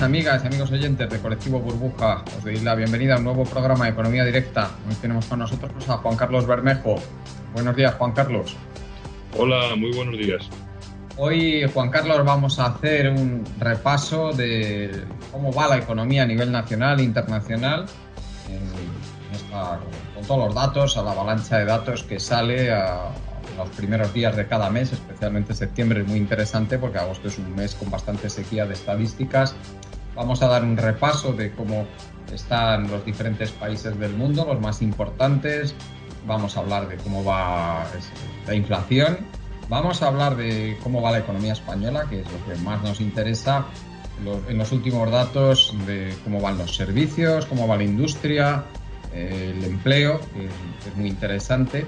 Amigas y amigos oyentes de Colectivo Burbuja. Os doy la bienvenida a un nuevo programa de Economía Directa. Hoy tenemos con nosotros a Juan Carlos Bermejo. Buenos días, Juan Carlos. Hola, muy buenos días. Hoy, Juan Carlos, vamos a hacer un repaso de cómo va la economía a nivel nacional e internacional, en esta- con todos los datos, a la avalancha de datos que sale a los primeros días de cada mes, especialmente septiembre es muy interesante porque agosto es un mes con bastante sequía de estadísticas. Vamos a dar un repaso de cómo están los diferentes países del mundo, los más importantes. Vamos a hablar de cómo va la inflación. Vamos a hablar de cómo va la economía española, que es lo que más nos interesa. En los últimos datos de cómo van los servicios, cómo va la industria, el empleo, que es muy interesante.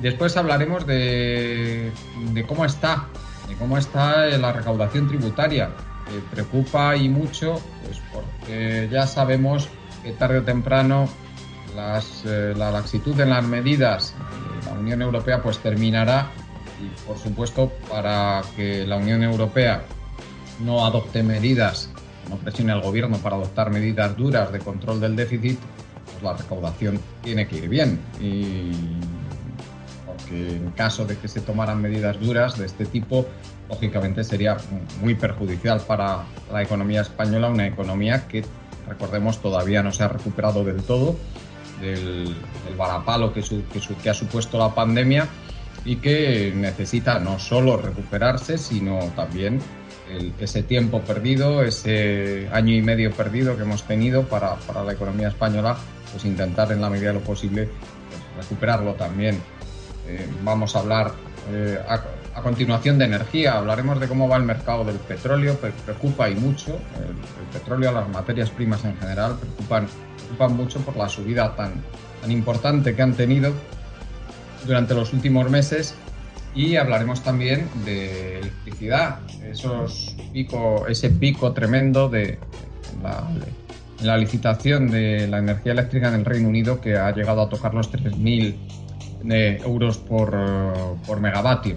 Después hablaremos de, de cómo está, de cómo está la recaudación tributaria. Que preocupa y mucho, pues porque ya sabemos que tarde o temprano las, eh, la laxitud en las medidas de la Unión Europea pues terminará y por supuesto para que la Unión Europea no adopte medidas, no presione al gobierno para adoptar medidas duras de control del déficit, pues la recaudación tiene que ir bien. Y porque en caso de que se tomaran medidas duras de este tipo, lógicamente sería muy perjudicial para la economía española, una economía que, recordemos, todavía no se ha recuperado del todo del, del varapalo que, su- que su- que ha supuesto la pandemia y que necesita no solo recuperarse, sino también el- ese tiempo perdido, ese año y medio perdido que hemos tenido para, para la economía española, pues intentar en la medida de lo posible pues, recuperarlo también. Eh, vamos a hablar eh, a, a continuación de energía, hablaremos de cómo va el mercado del petróleo, pre- preocupa y mucho, el, petróleo, las materias primas en general, preocupan, preocupan mucho por la subida tan, tan importante que han tenido durante los últimos meses. Y hablaremos también de electricidad, esos pico, ese pico tremendo de la, licitación de la energía eléctrica en el Reino Unido que ha llegado a tocar los 3.000 eh, euros por, por megavatio,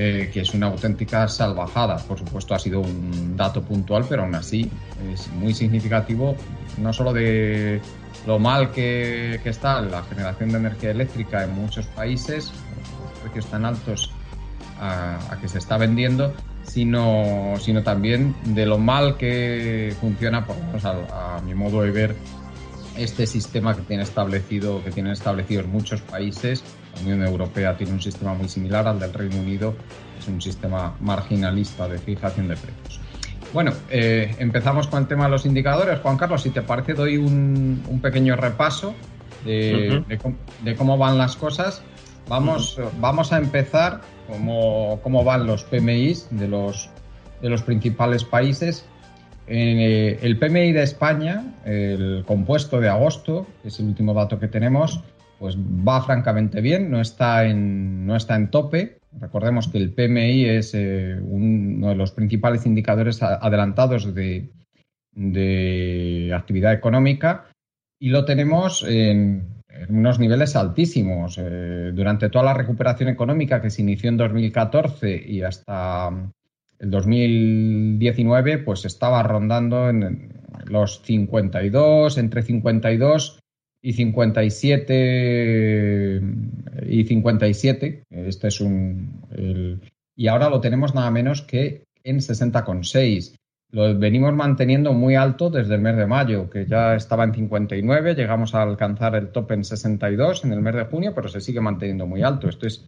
eh, que es una auténtica salvajada. Por supuesto ha sido un dato puntual, pero aún así es muy significativo, no solo de lo mal que, está la generación de energía eléctrica en muchos países, los precios tan altos a, que se está vendiendo, sino, sino también de lo mal que funciona, por lo a mi modo de ver, este sistema que tiene establecido, que tienen establecidos muchos países. La Unión Europea tiene un sistema muy similar al del Reino Unido, es un sistema marginalista de fijación de precios. Bueno, eh, empezamos con el tema de los indicadores. Juan Carlos, si te parece, doy un, un pequeño repaso de cómo van las cosas. Vamos, vamos a empezar cómo, cómo van los PMIs de los, de los principales países. Eh, el PMI de España, el compuesto de agosto, que es el último dato que tenemos, pues va francamente bien, no está en, no está en tope. Recordemos que el PMI es eh, uno de los principales indicadores adelantados de, actividad económica y lo tenemos en, en unos niveles altísimos. Eh, durante toda la recuperación económica que se inició en 2014 y hasta el 2019, pues estaba rondando en los 52, entre 52 y 57 y 57. Este es un el- y ahora lo tenemos nada menos que en 60,6. lo venimos manteniendo muy alto desde el mes de mayo, que ya estaba en 59, llegamos a alcanzar el top en 62 en el mes de junio, pero se sigue manteniendo muy alto. Esto es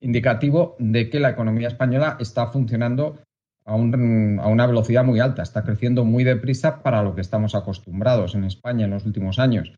indicativo de que la economía española está funcionando a, una velocidad muy alta, está creciendo muy deprisa para lo que estamos acostumbrados en España en los últimos años.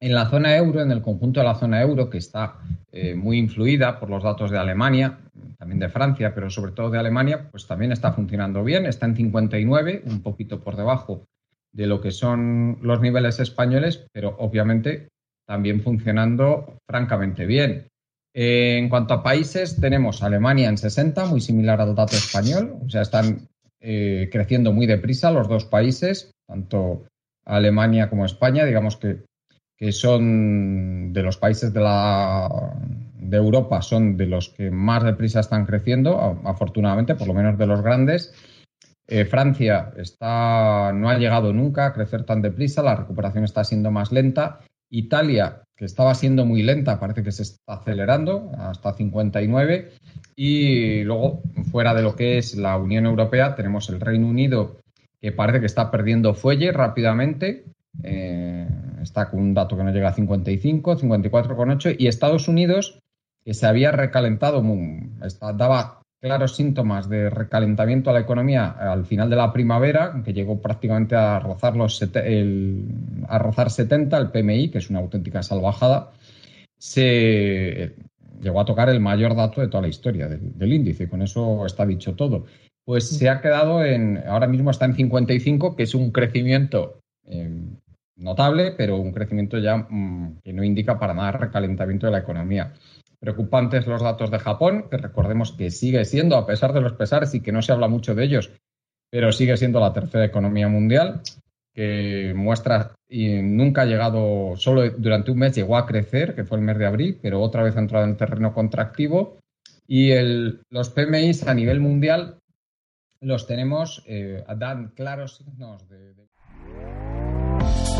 En la zona euro, en el conjunto de la zona euro, que está eh, muy influida por los datos de Alemania, también de Francia, pero sobre todo de Alemania, pues también está funcionando bien, está en 59, un poquito por debajo de lo que son los niveles españoles, pero obviamente también funcionando francamente bien. En cuanto a países, tenemos Alemania en 60, muy similar al dato español, o sea, están eh, creciendo muy deprisa los dos países, tanto Alemania como España, digamos que, que son de los países de, la, de Europa, son de los que más deprisa están creciendo, afortunadamente, por lo menos de los grandes. Eh, Francia está, no ha llegado nunca a crecer tan deprisa, la recuperación está siendo más lenta. Italia que estaba siendo muy lenta, parece que se está acelerando hasta 59. Y luego, fuera de lo que es la Unión Europea, tenemos el Reino Unido, que parece que está perdiendo fuelle rápidamente. Eh, está con un dato que no llega a 55, 54,8. Y Estados Unidos, que se había recalentado, daba claros síntomas de recalentamiento a la economía al final de la primavera, que llegó prácticamente a rozar, los a rozar 70, el PMI, que es una auténtica salvajada, se llegó a tocar el mayor dato de toda la historia del, índice. Con eso está dicho todo. Pues se ha quedado en, ahora mismo está en 55, que es un crecimiento eh, notable, pero un crecimiento ya mm, que no indica para nada recalentamiento de la economía. Preocupantes los datos de Japón, que recordemos que sigue siendo, a pesar de los pesares y que no se habla mucho de ellos, pero sigue siendo la tercera economía mundial, que muestra y nunca ha llegado, solo durante un mes llegó a crecer, que fue el mes de abril, pero otra vez ha entrado en terreno contractivo. Y el, los PMIs a nivel mundial los tenemos, eh, dan claros signos de